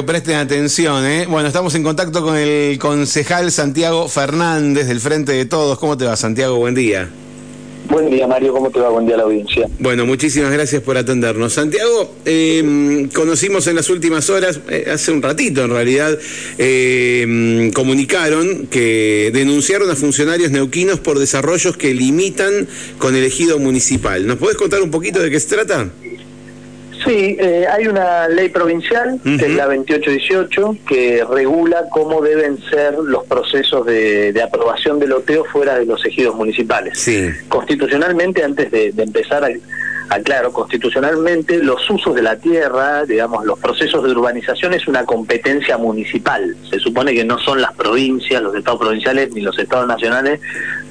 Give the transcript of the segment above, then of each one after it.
que presten atención. ¿eh? Bueno, estamos en contacto con el concejal Santiago Fernández del Frente de Todos. ¿Cómo te va, Santiago? Buen día. Buen día, Mario. ¿Cómo te va? Buen día a la audiencia. Bueno, muchísimas gracias por atendernos. Santiago, eh, conocimos en las últimas horas, eh, hace un ratito en realidad, eh, comunicaron que denunciaron a funcionarios neuquinos por desarrollos que limitan con el ejido municipal. ¿Nos podés contar un poquito de qué se trata? Sí, eh, hay una ley provincial, que es la 2818, que regula cómo deben ser los procesos de, aprobación del loteo fuera de los ejidos municipales. Sí. Constitucionalmente, antes de, de empezar a aclaro, constitucionalmente los usos de la tierra, digamos, los procesos de urbanización es una competencia municipal. Se supone que no son las provincias, los estados provinciales ni los estados nacionales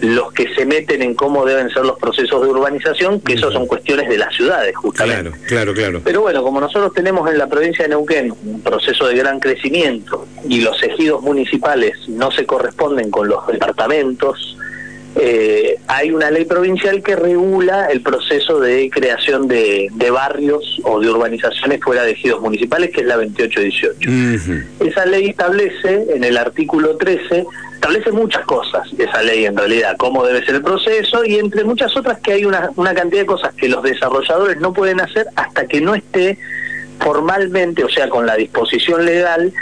los que se meten en cómo deben ser los procesos de urbanización, que eso son cuestiones de las ciudades, justamente. Claro, claro, claro. Pero bueno, como nosotros tenemos en la provincia de Neuquén un proceso de gran crecimiento y los ejidos municipales no se corresponden con los departamentos, eh, hay una ley provincial que regula el proceso de creación de, barrios o de urbanizaciones fuera de ejidos municipales, que es la 2818. Esa ley establece, en el artículo 13, establece muchas cosas, esa ley en realidad, cómo debe ser el proceso, y entre muchas otras que hay una, una cantidad de cosas que los desarrolladores no pueden hacer hasta que no esté formalmente, o sea, con la disposición legal,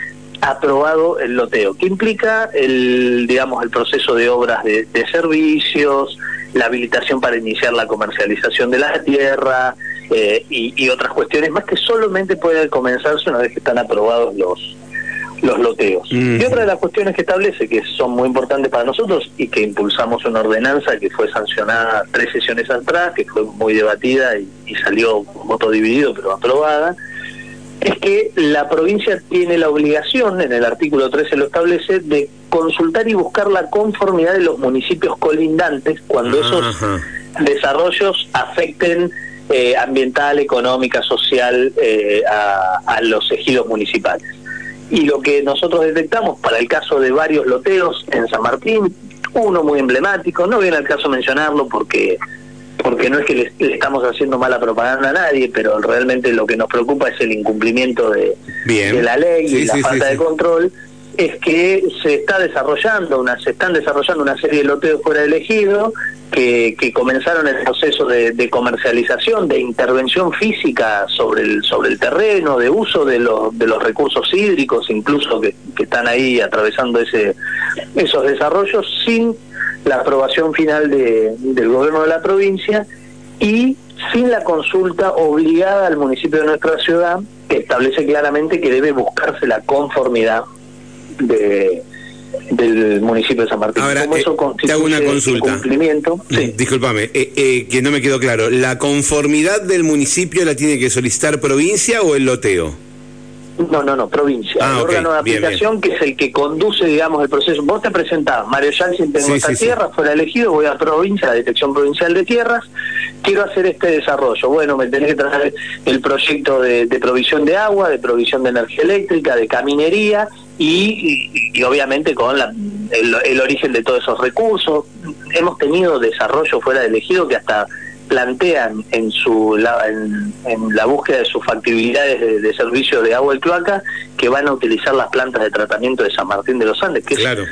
aprobado el loteo, que implica el, digamos, el proceso de obras de, servicios, la habilitación para iniciar la comercialización de la tierra eh, y, otras cuestiones más que solamente pueden comenzarse una vez que están aprobados los los loteos. Y otra de las cuestiones que establece, que son muy importantes para nosotros y que impulsamos una ordenanza que fue sancionada tres sesiones atrás, que fue muy debatida y, y salió voto dividido pero aprobada, es que la provincia tiene la obligación, en el artículo 13 lo establece, de consultar y buscar la conformidad de los municipios colindantes cuando esos desarrollos afecten eh, ambiental, económica, social eh, a, los ejidos municipales. Y lo que nosotros detectamos para el caso de varios loteos en San Martín, uno muy emblemático, no viene al caso mencionarlo porque porque no es que le, estamos haciendo mala propaganda a nadie, pero realmente lo que nos preocupa es el incumplimiento de, la ley y la falta de control, es que se está desarrollando una, se están desarrollando una serie de loteos fuera del ejido que, que comenzaron el proceso de, comercialización, de intervención física sobre el, sobre el terreno, de uso de, los de los recursos hídricos, incluso que, que están ahí atravesando ese, esos desarrollos sin la aprobación final de, del gobierno de la provincia y sin la consulta obligada al municipio de nuestra ciudad, que establece claramente que debe buscarse la conformidad de, del municipio de San Martín. Ahora, eh, te hago una consulta. Cumplimiento? Sí. Disculpame, eh, eh, que no me quedó claro. ¿La conformidad del municipio la tiene que solicitar provincia o el loteo? No, no, no, provincia. Ah, el órgano de aplicación que es el que conduce, digamos, el proceso. Vos te presentás, Mario Janssen, tengo esta tierra, fuera elegido, voy a provincia, a la Dirección Provincial de Tierras, quiero hacer este desarrollo. Bueno, me tenés que traer el proyecto de, provisión de agua, de provisión de energía eléctrica, de caminería y, obviamente con la, el, origen de todos esos recursos. Hemos tenido desarrollo fuera de elegido que hasta plantean en su la, en, la búsqueda de sus factibilidades de, servicio de agua y cloaca que van a utilizar las plantas de tratamiento de San Martín de los Andes, que claro.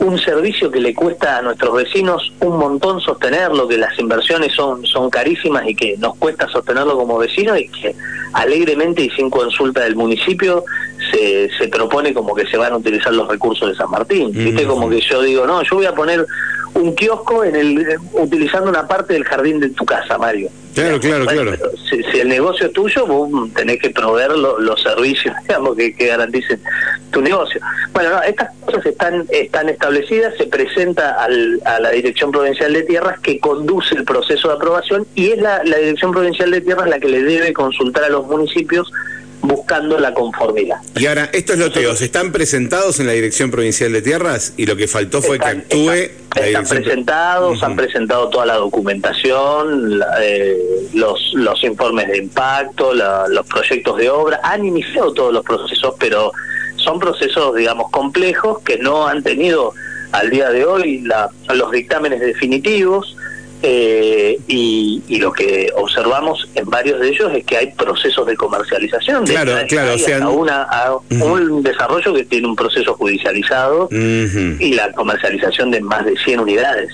Un servicio que le cuesta a nuestros vecinos un montón sostenerlo, que las inversiones son, son carísimas y que nos cuesta sostenerlo como vecinos y que alegremente y sin consulta del municipio se, se propone como que se van a utilizar los recursos de San Martín. ¿Viste? Como que yo digo, no, yo voy a poner un kiosco en el utilizando una parte del jardín de tu casa, Mario. Claro, claro, claro. Si, el negocio es tuyo, vos tenés que proveer los servicios, digamos, que, garanticen tu negocio. Bueno, estas cosas están están establecidas, se presenta al, a la Dirección Provincial de Tierras que conduce el proceso de aprobación y es la, la Dirección Provincial de Tierras la que le debe consultar a los municipios buscando la conformidad. Y ahora, estos loteos están presentados en la Dirección Provincial de Tierras y lo que faltó fue que actúe... Están, presentados, han presentado toda la documentación, eh, los, los informes de impacto, los proyectos de obra, han iniciado todos los procesos, pero son procesos, digamos, complejos que no han tenido al día de hoy la, los dictámenes definitivos eh, y, lo que observamos en varios de ellos es que hay procesos de comercialización. Claro, claro. o sea, una, un desarrollo que tiene un proceso judicializado y la comercialización de más de 100 unidades.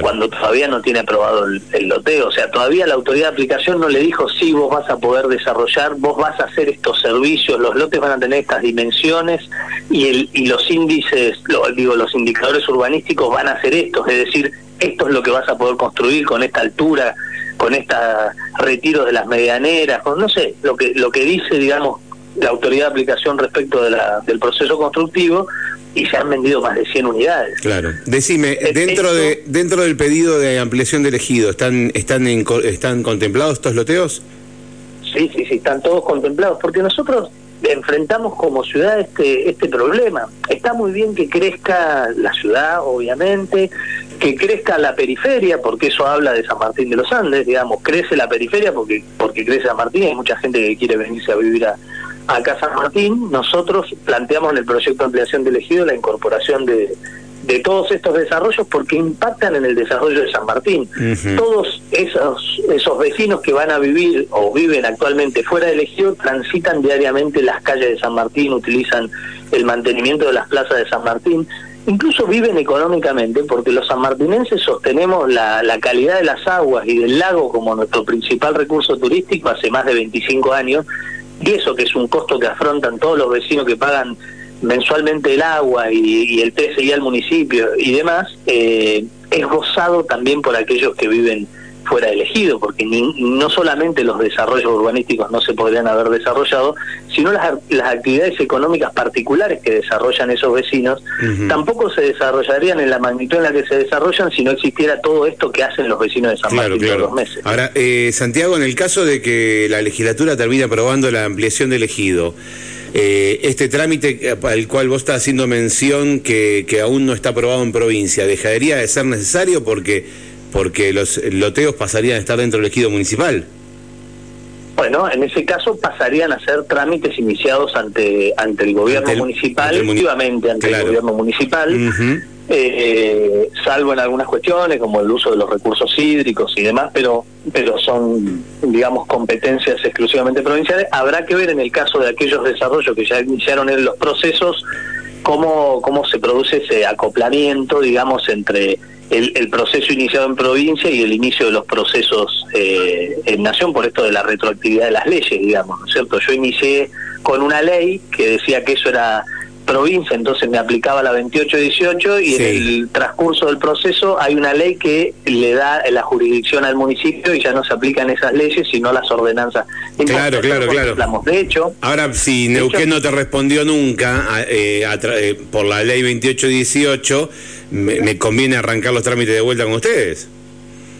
Cuando todavía no tiene aprobado el, loteo. O sea, todavía la autoridad de aplicación no le dijo, sí, vos vas a poder desarrollar, vos vas a hacer estos servicios, los lotes van a tener estas dimensiones y, el, y los índices, digo, los indicadores urbanísticos van a ser estos. Es decir, esto es lo que vas a poder construir con esta altura, con esta retiro de las medianeras, con no sé, lo que lo que dice, digamos, la autoridad de aplicación respecto de la, del proceso constructivo y se han vendido más de 100 unidades. Claro. Decime, dentro de dentro del pedido de ampliación de elegido, ¿están están están contemplados estos loteos? Sí, sí, sí, están todos contemplados, porque nosotros enfrentamos como ciudad este este problema. Está muy bien que crezca la ciudad, obviamente, que crezca la periferia, porque eso habla de San Martín de los Andes, digamos, crece la periferia porque porque crece San Martín, hay mucha gente que quiere venirse a vivir a, acá San Martín. Nosotros planteamos en el proyecto de ampliación de elegido la incorporación de, de todos estos desarrollos porque impactan en el desarrollo de San Martín. Todos esos, esos vecinos que van a vivir o viven actualmente fuera de elegido transitan diariamente las calles de San Martín, utilizan el mantenimiento de las plazas de San Martín incluso viven económicamente, porque los sanmartinenses sostenemos la, la, calidad de las aguas y del lago como nuestro principal recurso turístico hace más de 25 años, y eso que es un costo que afrontan todos los vecinos que pagan mensualmente el agua y, el TSI al municipio y demás, eh, es gozado también por aquellos que viven fuera elegido, porque no solamente los desarrollos urbanísticos no se podrían haber desarrollado, sino las, las actividades económicas particulares que desarrollan esos vecinos tampoco se desarrollarían en la magnitud en la que se desarrollan si no existiera todo esto que hacen los vecinos de San Martín todos los meses. Ahora, eh, Santiago, en el caso de que la legislatura termine aprobando la ampliación del ejido, eh, este trámite al cual vos estás haciendo mención que, que aún no está aprobado en provincia, ¿dejaría de ser necesario porque porque los loteos pasarían a estar dentro del ejido municipal. Bueno, en ese caso pasarían a ser trámites iniciados ante ante el gobierno municipal, efectivamente ante el gobierno municipal, eh, salvo en algunas cuestiones como el uso de los recursos hídricos y demás, pero pero son, digamos, competencias exclusivamente provinciales. Habrá que ver en el caso de aquellos desarrollos que ya iniciaron en los procesos cómo cómo se produce ese acoplamiento, digamos, entre el, proceso iniciado en provincia y el inicio de los procesos eh, en nación por esto de la retroactividad de las leyes, digamos, ¿no es cierto? Yo inicié con una ley que decía que eso era provincia, entonces me aplicaba la 28-18 y en el transcurso del proceso hay una ley que le da la jurisdicción al municipio y ya no se aplican esas leyes sino las ordenanzas. claro, claro, claro. De hecho, ahora si Neuquén no te respondió nunca eh, eh, por la ley 28-18, me, me conviene arrancar los trámites de vuelta con ustedes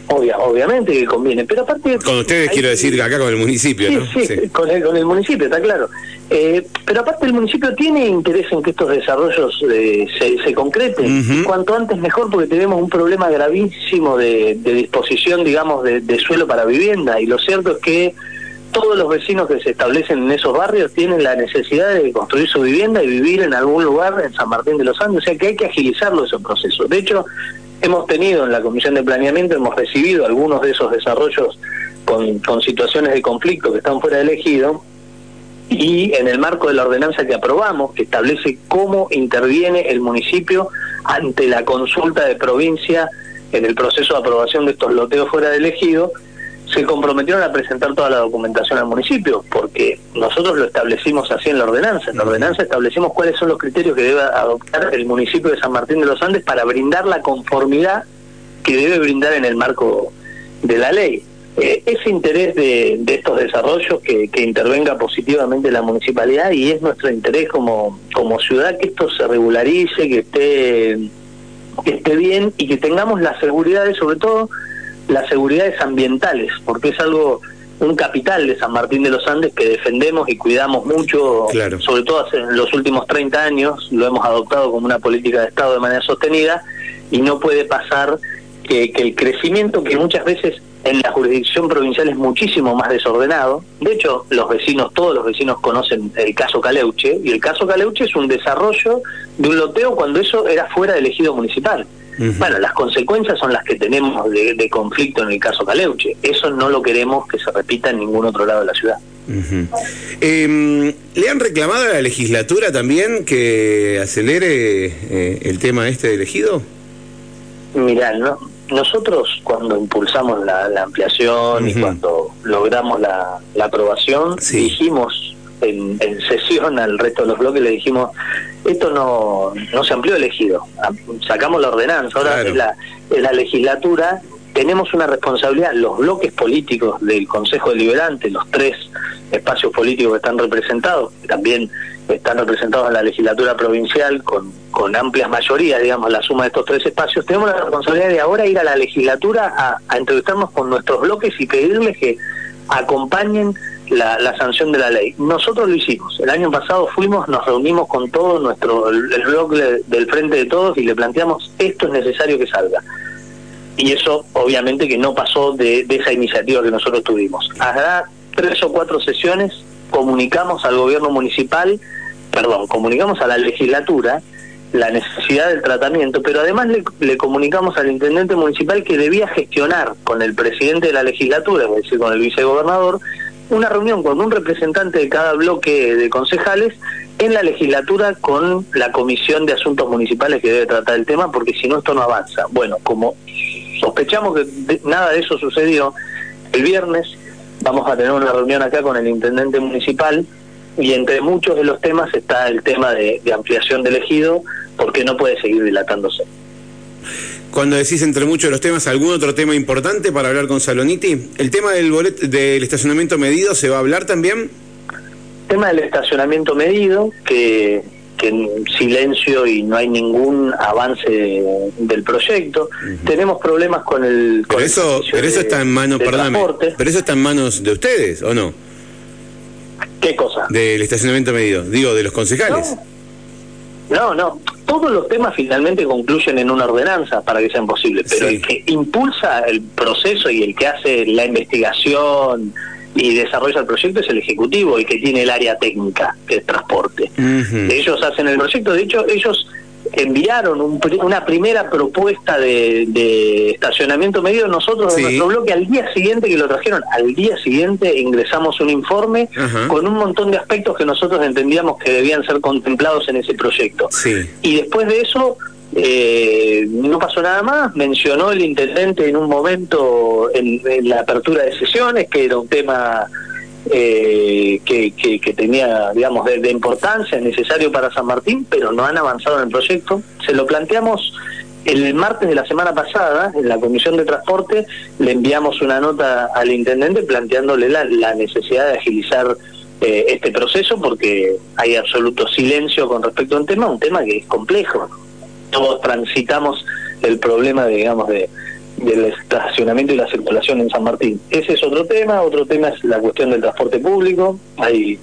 obviamente que conviene, pero aparte... Con ustedes quiero decir acá con el municipio, ¿no? Sí, Con, el, con el municipio, está claro. Eh, pero aparte el municipio tiene interés en que estos desarrollos eh, se, se, concreten, cuanto antes mejor porque tenemos un problema gravísimo de, disposición, digamos, de, de suelo para vivienda. Y lo cierto es que todos los vecinos que se establecen en esos barrios tienen la necesidad de construir su vivienda y vivir en algún lugar en San Martín de los Andes, o sea que hay que agilizarlo esos procesos. De hecho, hemos tenido en la Comisión de Planeamiento, hemos recibido algunos de esos desarrollos con, con situaciones de conflicto que están fuera de elegido, y en el marco de la ordenanza que aprobamos, que establece cómo interviene el municipio ante la consulta de provincia en el proceso de aprobación de estos loteos fuera de elegido, se comprometieron a presentar toda la documentación al municipio, porque nosotros lo establecimos así en la ordenanza. En la ordenanza establecimos cuáles son los criterios que debe adoptar el municipio de San Martín de los Andes para brindar la conformidad que debe brindar en el marco de la ley. Eh, ese interés de, estos desarrollos que, que, intervenga positivamente la municipalidad y es nuestro interés como, como ciudad que esto se regularice, que esté, que esté bien y que tengamos la seguridad de, sobre todo, las seguridades ambientales, porque es algo, un capital de San Martín de los Andes que defendemos y cuidamos mucho, sobre todo en los últimos 30 años, lo hemos adoptado como una política de Estado de manera sostenida y no puede pasar que, que el crecimiento que muchas veces en la jurisdicción provincial es muchísimo más desordenado. De hecho, los vecinos, todos los vecinos conocen el caso Caleuche, y el caso Caleuche es un desarrollo de un loteo cuando eso era fuera del ejido municipal. Bueno, las consecuencias son las que tenemos de, conflicto en el caso Caleuche. Eso no lo queremos que se repita en ningún otro lado de la ciudad. Em, ¿Le han reclamado a la legislatura también que acelere eh, el tema este de elegido? Mirá, ¿no? Nosotros cuando impulsamos la, ampliación y cuando logramos la, aprobación, dijimos en, sesión al resto de los bloques, le dijimos, esto no, no se amplió elegido, sacamos la ordenanza, ahora es, la, es la legislatura, tenemos una responsabilidad, los bloques políticos del Consejo Deliberante, los tres espacios políticos que están representados, también están representados en la legislatura provincial con, con amplias mayorías, digamos, la suma de estos tres espacios, tenemos la responsabilidad de ahora ir a la legislatura a, a entrevistarnos con nuestros bloques y pedirles que acompañen la, sanción de la ley. Nosotros lo hicimos. El año pasado fuimos, nos reunimos con todo nuestro el, bloque del Frente de Todos y le planteamos esto es necesario que salga. Y eso obviamente que no pasó de, de esa iniciativa que nosotros tuvimos. Habrá tres o cuatro sesiones, comunicamos al gobierno municipal perdón, comunicamos a la legislatura la necesidad del tratamiento, pero además le, comunicamos al intendente municipal que debía gestionar con el presidente de la legislatura, es decir, con el vicegobernador, una reunión con un representante de cada bloque de concejales en la legislatura con la Comisión de Asuntos Municipales que debe tratar el tema, porque si no esto no avanza. Bueno, como sospechamos que nada de eso sucedió, el viernes vamos a tener una reunión acá con el intendente municipal y entre muchos de los temas está el tema de, ampliación del ejido, porque no puede seguir dilatándose. Cuando decís entre muchos de los temas, ¿algún otro tema importante para hablar con Saloniti? ¿El tema del, del estacionamiento medido se va a hablar también? tema del estacionamiento medido, que, que en silencio y no hay ningún avance del proyecto. Tenemos problemas con el... pero eso, pero eso está en manos, pero eso está en manos de ustedes, ¿o no? ¿Qué cosa? Del estacionamiento medido, digo, de los concejales. No, no, todos los temas finalmente concluyen en una ordenanza para que sean posibles, pero el que impulsa el proceso y el que hace la investigación y desarrolla el proyecto es el Ejecutivo, el que tiene el área técnica de transporte. Ellos hacen el proyecto, de hecho ellos enviaron una primera propuesta de, estacionamiento medio, nosotros en nuestro bloque al día siguiente que lo trajeron, al día siguiente ingresamos un informe con un montón de aspectos que nosotros entendíamos que debían ser contemplados en ese proyecto. Y después de eso eh, no pasó nada más, mencionó el intendente en un momento en la apertura de sesiones que era un tema eh, que, tenía, digamos, de, importancia, necesario para San Martín, pero no han avanzado en el proyecto. Se lo planteamos el martes de la semana pasada, en la Comisión de Transporte, le enviamos una nota al intendente planteándole la, necesidad de agilizar eh, este proceso porque hay absoluto silencio con respecto a un tema, un tema que es complejo. Todos transitamos el problema, digamos, de, del estacionamiento y la circulación en San Martín. Ese es otro tema, otro tema es la cuestión del transporte público, hay,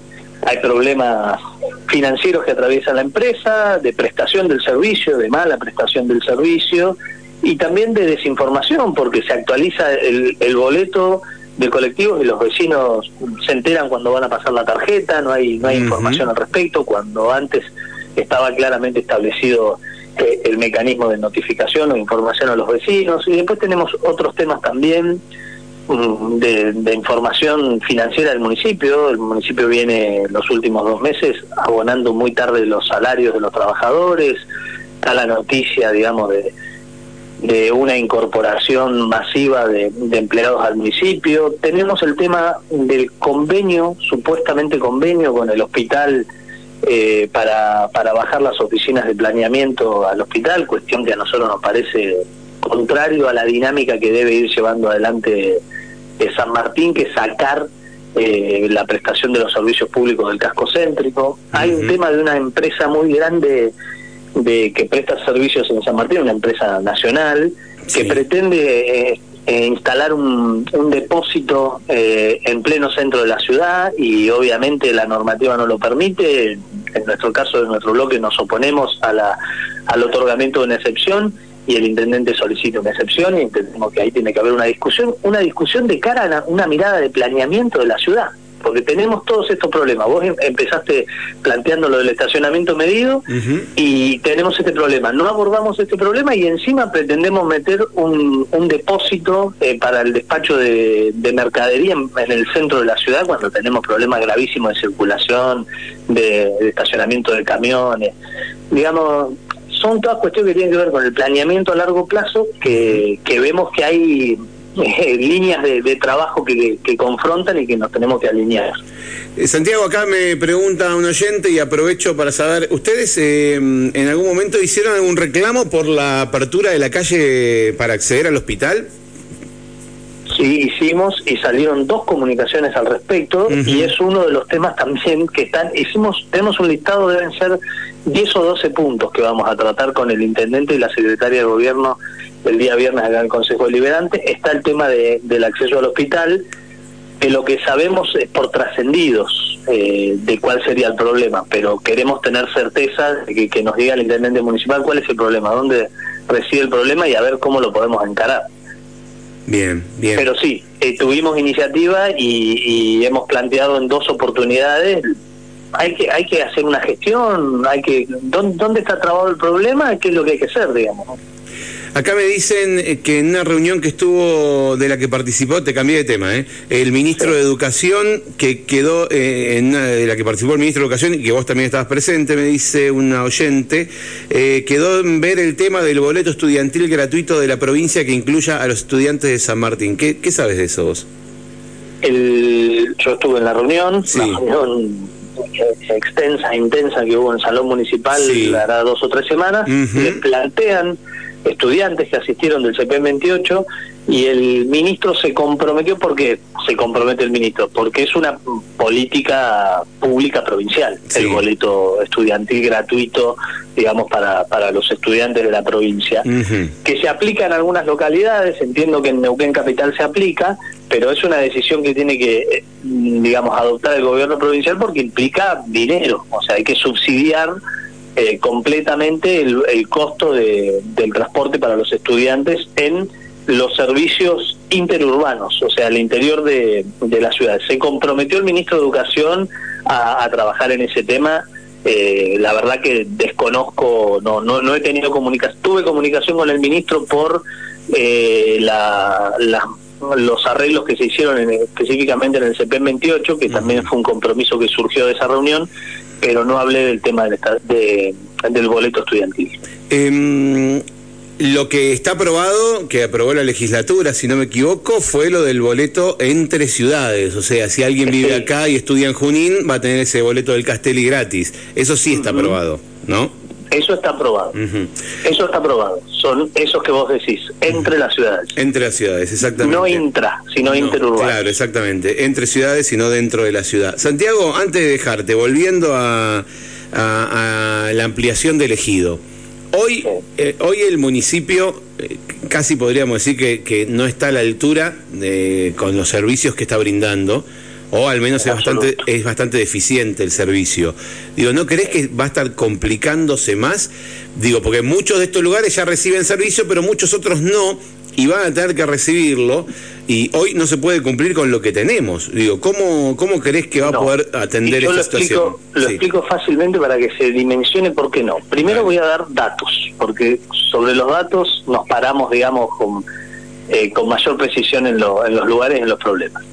hay problemas financieros que atraviesa la empresa, de prestación del servicio, de mala prestación del servicio, y también de desinformación, porque se actualiza el, el boleto de colectivos y los vecinos se enteran cuando van a pasar la tarjeta, no hay, no hay información al respecto, cuando antes estaba claramente establecido el mecanismo de notificación o información a los vecinos. Y después tenemos otros temas también mm, de, información financiera del municipio. El municipio viene los últimos dos meses abonando muy tarde los salarios de los trabajadores. Está la noticia, digamos, de, una incorporación masiva de, empleados al municipio. Tenemos el tema del convenio, supuestamente convenio con el hospital eh, para, para bajar las oficinas de planeamiento al hospital, cuestión que a nosotros nos parece contrario a la dinámica que debe ir llevando adelante eh, San Martín, que sacar eh, la prestación de los servicios públicos del casco céntrico. Hay un tema de una empresa muy grande de que presta servicios en San Martín, una empresa nacional, que pretende eh, instalar un, un depósito eh, en pleno centro de la ciudad y obviamente la normativa no lo permite. En nuestro caso, en nuestro bloque, nos oponemos a la, al otorgamiento de una excepción y el intendente solicita una excepción y entendemos que ahí tiene que haber una discusión, una discusión de cara a una mirada de planeamiento de la ciudad, porque tenemos todos estos problemas. Vos em- empezaste planteando lo del estacionamiento medido y tenemos este problema. No abordamos este problema y encima pretendemos meter un, un depósito eh, para el despacho de, de mercadería en, en el centro de la ciudad cuando tenemos problemas gravísimos de circulación, de, de estacionamiento de camiones. Digamos, son todas cuestiones que tienen que ver con el planeamiento a largo plazo que, que vemos que hay líneas de, de trabajo que, que confrontan y que nos tenemos que alinear. Eh, Santiago, acá me pregunta un oyente y aprovecho para saber, ¿ustedes eh, en algún momento hicieron algún reclamo por la apertura de la calle para acceder al hospital? Sí, hicimos y salieron dos comunicaciones al respecto y es uno de los temas también que están, hicimos, tenemos un listado, deben ser 10 o 12 puntos que vamos a tratar con el intendente y la secretaria de gobierno el día viernes acá en el Consejo Deliberante. Está el tema de, del acceso al hospital, que lo que sabemos es por trascendidos eh, de cuál sería el problema, pero queremos tener certeza de que, que nos diga el intendente municipal cuál es el problema, dónde reside el problema y a ver cómo lo podemos encarar. Bien, bien. Pero sí, eh, tuvimos iniciativa y, y hemos planteado en dos oportunidades. Hay que hay que hacer una gestión, hay que ¿dónde, dónde está trabado el problema? ¿Qué es lo que hay que hacer, digamos? ¿no? Acá me dicen eh, que en una reunión que estuvo de la que participó, te cambié de tema, ¿eh? el ministro de Educación, que quedó eh, en una de la que participó el ministro de Educación y que vos también estabas presente, me dice una oyente, eh, quedó en ver el tema del boleto estudiantil gratuito de la provincia que incluya a los estudiantes de San Martín. ¿Qué, qué sabes de eso vos? El, yo estuve en la reunión, Sí. una reunión extensa, intensa que hubo en Salón Municipal, Sí. hará dos o tres semanas, Ujú. le plantean estudiantes que asistieron del CP28 y el ministro se comprometió, porque se compromete el ministro? Porque es una política pública provincial, Sí. el boleto estudiantil gratuito, digamos, para, para los estudiantes de la provincia que se aplica en algunas localidades, entiendo que en Neuquén Capital se aplica, pero es una decisión que tiene que, eh, digamos, adoptar el gobierno provincial porque implica dinero, o sea, hay que subsidiar eh, completamente el, costo de- del transporte para los estudiantes en los servicios interurbanos, o sea, al interior de, de la ciudad. Se comprometió el ministro de Educación a, trabajar en ese tema. Eh, la verdad que desconozco, no, no, no he tenido comunicación, tuve comunicación con el ministro por eh, la, la- los arreglos que se hicieron en- específicamente en el CP 28, que también fue un compromiso que surgió de esa reunión, pero no hablé del tema del, de- del boleto estudiantil. Em, lo que está aprobado, que aprobó la legislatura, si no me equivoco, fue lo del boleto entre ciudades. O sea, si alguien vive Sí. acá y estudia en Junín, va a tener ese boleto del Castelli gratis. Eso sí está aprobado, ¿no? Eso está aprobado. Ujú. Eso está aprobado. Son esos que vos decís, entre las ciudades. Entre las ciudades, exactamente. No intra, sino No, interurbano. Claro, exactamente. Entre ciudades y no dentro de la ciudad. Santiago, antes de dejarte, volviendo a, a- a la ampliación del ejido. Hoy, Sí. eh, hoy el municipio eh, casi podríamos decir que, que no está a la altura de- con los servicios que está brindando, o al menos es bastante, es bastante deficiente el servicio. Digo, ¿no crees que va a estar complicándose más? Digo, porque muchos de estos lugares ya reciben servicio, pero muchos otros no, y van a tener que recibirlo, y hoy no se puede cumplir con lo que tenemos. Digo, ¿cómo, cómo crees que va No. a poder atender yo lo situación? explico, lo Sí. explico fácilmente para que se dimensione por qué no. Primero voy a dar datos, porque sobre los datos nos paramos, digamos, con, eh, con mayor precisión en, lo- en los lugares, en los problemas.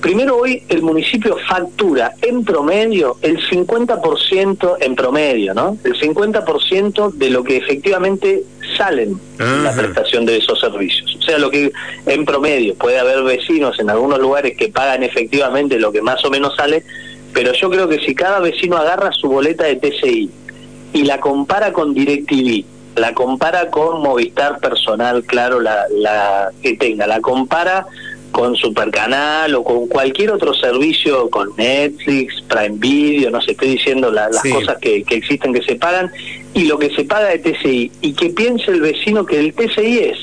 Primero hoy el municipio factura en promedio el 50% en promedio, ¿no? El 50% de lo que efectivamente salen en la prestación de esos servicios. O sea, lo que en promedio puede haber vecinos en algunos lugares que pagan efectivamente lo que más o menos sale, pero yo creo que si cada vecino agarra su boleta de TCI y la compara con DirecTV, la compara con Movistar personal, claro, la, la que tenga, la compara con Supercanal o con cualquier otro servicio, con Netflix, Prime Video, no sé, estoy diciendo la- las Sí. cosas que, que existen que se pagan, y lo que se paga de TCI, y que piense el vecino que el TCI es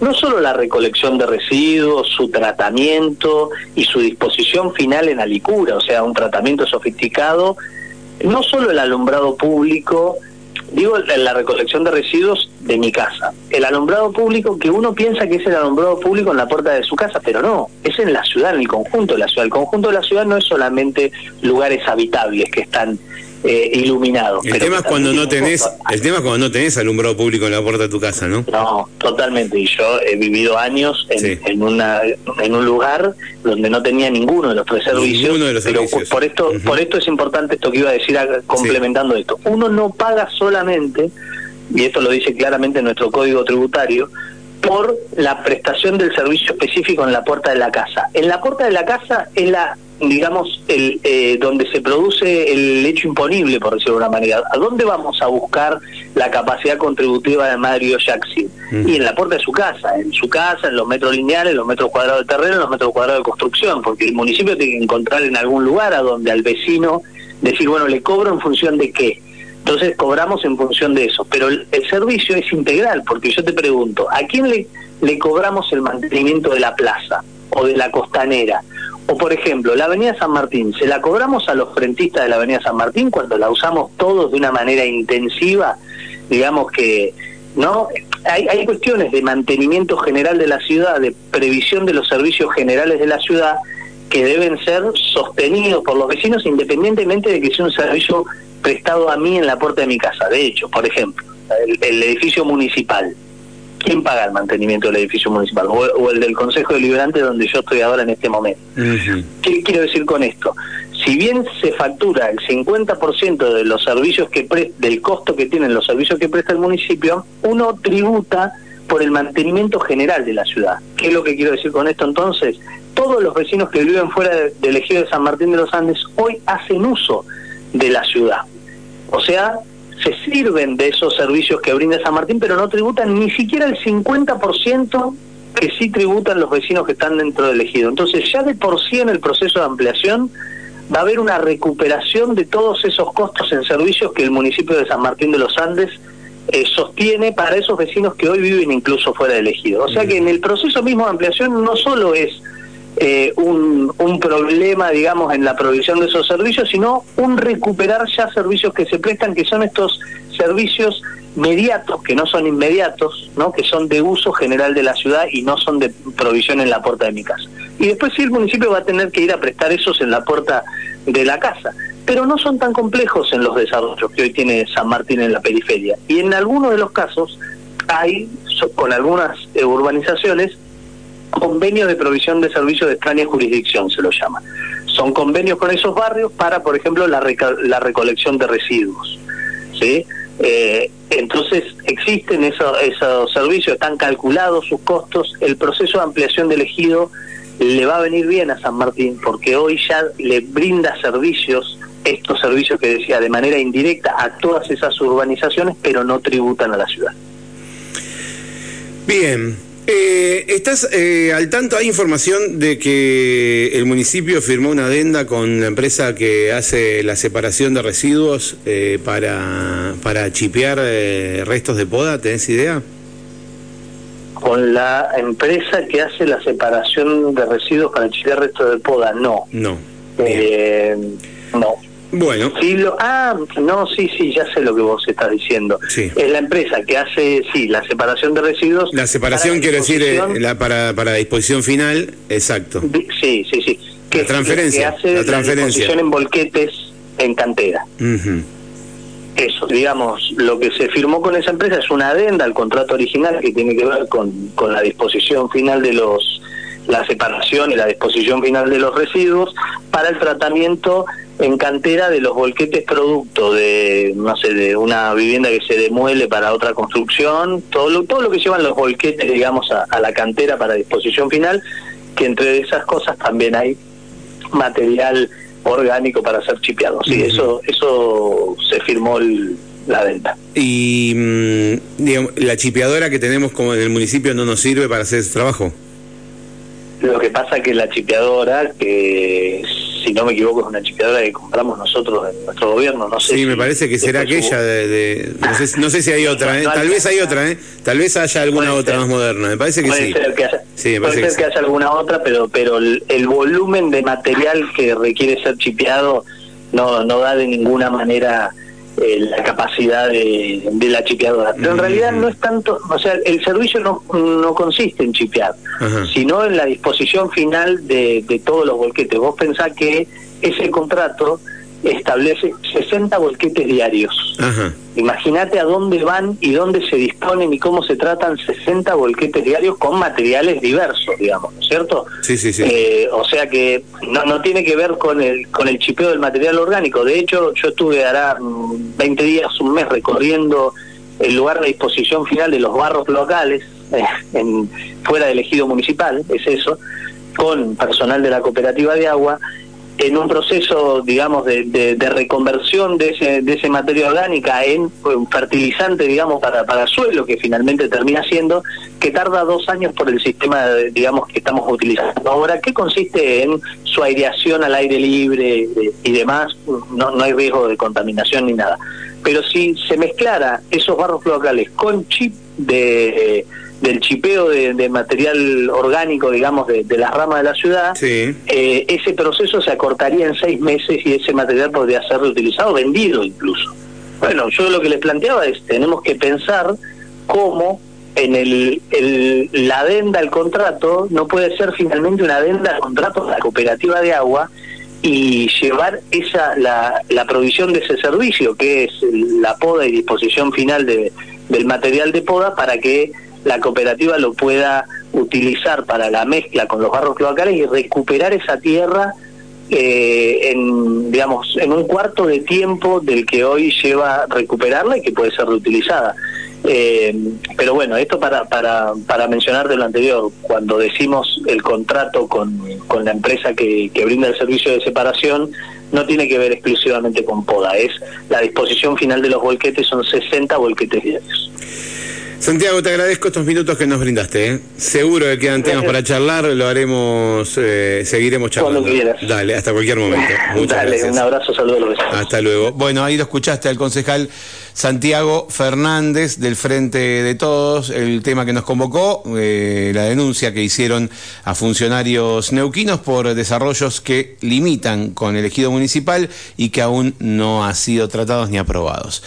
no solo la recolección de residuos, su tratamiento y su disposición final en Alicura, o sea, un tratamiento sofisticado, no solo el alumbrado público Digo la recolección de residuos de mi casa. El alumbrado público, que uno piensa que es el alumbrado público en la puerta de su casa, pero no, es en la ciudad, en el conjunto de la ciudad. El conjunto de la ciudad no es solamente lugares habitables que están eh, iluminado. El tema es cuando no tenés, el tema cuando no tenés alumbrado público en la puerta de tu casa, ¿no? No, totalmente. Y yo he vivido años en, una en un lugar donde no tenía ninguno de los tres servicios. Ninguno de los pero por esto por esto es importante esto que iba a decir complementando esto. Uno no paga solamente y esto lo dice claramente nuestro código tributario por la prestación del servicio específico en la puerta de la casa. En la puerta de la casa es la digamos, el, eh, donde se produce el hecho imponible, por decirlo de una manera. ¿A dónde vamos a buscar la capacidad contributiva de Mario Jackson? Y en la puerta de su casa, en su casa, en los metros lineales, los metros cuadrados de terreno, en los metros cuadrados de construcción, porque el municipio tiene que encontrar en algún lugar a donde al vecino decir, bueno, le cobro en función de qué. Entonces cobramos en función de eso, pero el, el servicio es integral, porque yo te pregunto, ¿a quién le, le cobramos el mantenimiento de la plaza o de la costanera? O por ejemplo, la Avenida San Martín, ¿se la cobramos a los frentistas de la Avenida San Martín cuando la usamos todos de una manera intensiva? Digamos que, ¿no? Hay, hay cuestiones de mantenimiento general de la ciudad, de previsión de los servicios generales de la ciudad que deben ser sostenidos por los vecinos independientemente de que sea un servicio prestado a mí en la puerta de mi casa. De hecho, por ejemplo, el edificio municipal ¿quién paga el mantenimiento del edificio municipal? O, el del Consejo Deliberante donde yo estoy ahora en este momento. ¿Qué quiero decir con esto? Si bien se factura el 50% de los servicios que del costo que tienen los servicios que presta el municipio, uno tributa por el mantenimiento general de la ciudad. ¿Qué es lo que quiero decir con esto entonces? Todos los vecinos que viven fuera del ejido de San Martín de los Andes hoy hacen uso de la ciudad. O sea, se sirven de esos servicios que brinda San Martín, pero no tributan ni siquiera el 50% que sí tributan los vecinos que están dentro del ejido. Entonces ya de por sí en el proceso de ampliación va a haber una recuperación de todos esos costos en servicios que el municipio de San Martín de los Andes eh, sostiene para esos vecinos que hoy viven incluso fuera del ejido. O sea que en el proceso mismo de ampliación no solo es eh, un, problema, digamos, en la provisión de esos servicios, sino un recuperar ya servicios que se prestan, que son estos servicios mediatos, que no son inmediatos, ¿no? que son de uso general de la ciudad y no son de provisión en la puerta de mi casa. Y después sí el municipio va a tener que ir a prestar esos en la puerta de la casa, pero no son tan complejos en los desarrollos que hoy tiene San Martín en la periferia. Y en algunos de los casos hay, con algunas urbanizaciones, convenios de provisión de servicios de extraña jurisdicción, se lo llama. Son convenios con esos barrios para, por ejemplo, la, recolección de residuos. ¿sí? Eh, entonces existen esos, esos servicios, están calculados sus costos, el proceso de ampliación del ejido le va a venir bien a San Martín porque hoy ya le brinda servicios, estos servicios que decía, de manera indirecta a todas esas urbanizaciones, pero no tributan a la ciudad. Bien, eh, ¿Estás eh, al tanto? Hay información de que el municipio firmó una adenda con la empresa que hace la separación de residuos eh, para, para chipear eh, restos de poda. ¿Tenés idea? Con la empresa que hace la separación de residuos para chipear restos de poda, no. No. no. Bueno. Sí, lo, ah, no, sí, sí, ya sé lo que vos estás diciendo. Sí. Es la empresa que hace, sí, la separación de residuos. La separación, quiero decir, eh, la, para, para disposición final, exacto. Sí, sí, sí. Que, la transferencia. Que hace la transferencia. disposición en volquetes en cantera. Eso, digamos, lo que se firmó con esa empresa es una adenda al contrato original que tiene que ver con, con la disposición final de los la separación y la disposición final de los residuos para el tratamiento en cantera de los volquetes producto de, no sé, de una vivienda que se demuele para otra construcción, todo lo, todo lo que llevan los volquetes, digamos, a, la cantera para disposición final, que entre esas cosas también hay material orgánico para ser chipeado. Sí, eso, eso se firmó la venta. Y mm, digamos, la chipeadora que tenemos como en el municipio no nos sirve para hacer ese trabajo. Lo que pasa que la chipeadora, que si no me equivoco es una chipeadora que compramos nosotros en nuestro gobierno, no sé. Sí, me parece que será aquella de... no, sé, si hay otra, ¿eh? tal vez hay otra, ¿eh? tal vez haya alguna otra más moderna, me parece que puede sí. Ser que haya, sí puede ser que, haya alguna otra, pero, pero el, volumen de material que requiere ser chipeado no, no da de ninguna manera eh, la capacidad de, la chipeadora. Pero en realidad no es tanto, o sea, el servicio no, no consiste en chipear, sino en la disposición final de, de todos los volquetes. Vos pensás que ese contrato establece 60 volquetes diarios. Imagínate a dónde van y dónde se disponen y cómo se tratan 60 volquetes diarios con materiales diversos, digamos, ¿no es cierto? Sí, sí, sí. Eh, o sea que no, no tiene que ver con el, con el chipeo del material orgánico. De hecho, yo estuve hará 20 mm, días, un mes recorriendo el lugar de disposición final de los barros locales, eh, en, fuera del ejido municipal, es eso, con personal de la cooperativa de agua en un proceso, digamos, de, reconversión de ese, de ese materia orgánica en fertilizante, digamos, para, para suelo, que finalmente termina siendo, que tarda dos años por el sistema, digamos, que estamos utilizando ahora, ¿qué consiste en su aireación al aire libre eh, y demás, no, hay riesgo de contaminación ni nada. Pero si se mezclara esos barros locales con chip de del chipeo de, material orgánico, digamos, de, las ramas de la ciudad, eh, ese proceso se acortaría en seis meses y ese material podría ser reutilizado, vendido incluso. Bueno, yo lo que les planteaba es, tenemos que pensar cómo en el, la adenda al contrato no puede ser finalmente una adenda al contrato de la cooperativa de agua y llevar esa la, la provisión de ese servicio, que es la poda y disposición final de, del material de poda, para que la cooperativa lo pueda utilizar para la mezcla con los barros cloacales y recuperar esa tierra eh, en digamos en un cuarto de tiempo del que hoy lleva recuperarla y que puede ser reutilizada. Eh, pero bueno esto para para para mencionar lo anterior cuando decimos el contrato con, con la empresa que, que brinda el servicio de separación no tiene que ver exclusivamente con poda es la disposición final de los volquetes son 60 volquetes diarios Santiago, te agradezco estos minutos que nos brindaste. ¿eh? Seguro que quedan temas para charlar, lo haremos, eh, seguiremos charlando. Cuando quieras. Dale, hasta cualquier momento. Muchas Dale, gracias. un abrazo, saludos. Hasta luego. Bueno, ahí lo escuchaste al concejal Santiago Fernández del Frente de Todos, el tema que nos convocó, eh, la denuncia que hicieron a funcionarios neuquinos por desarrollos que limitan con el ejido municipal y que aún no han sido tratados ni aprobados.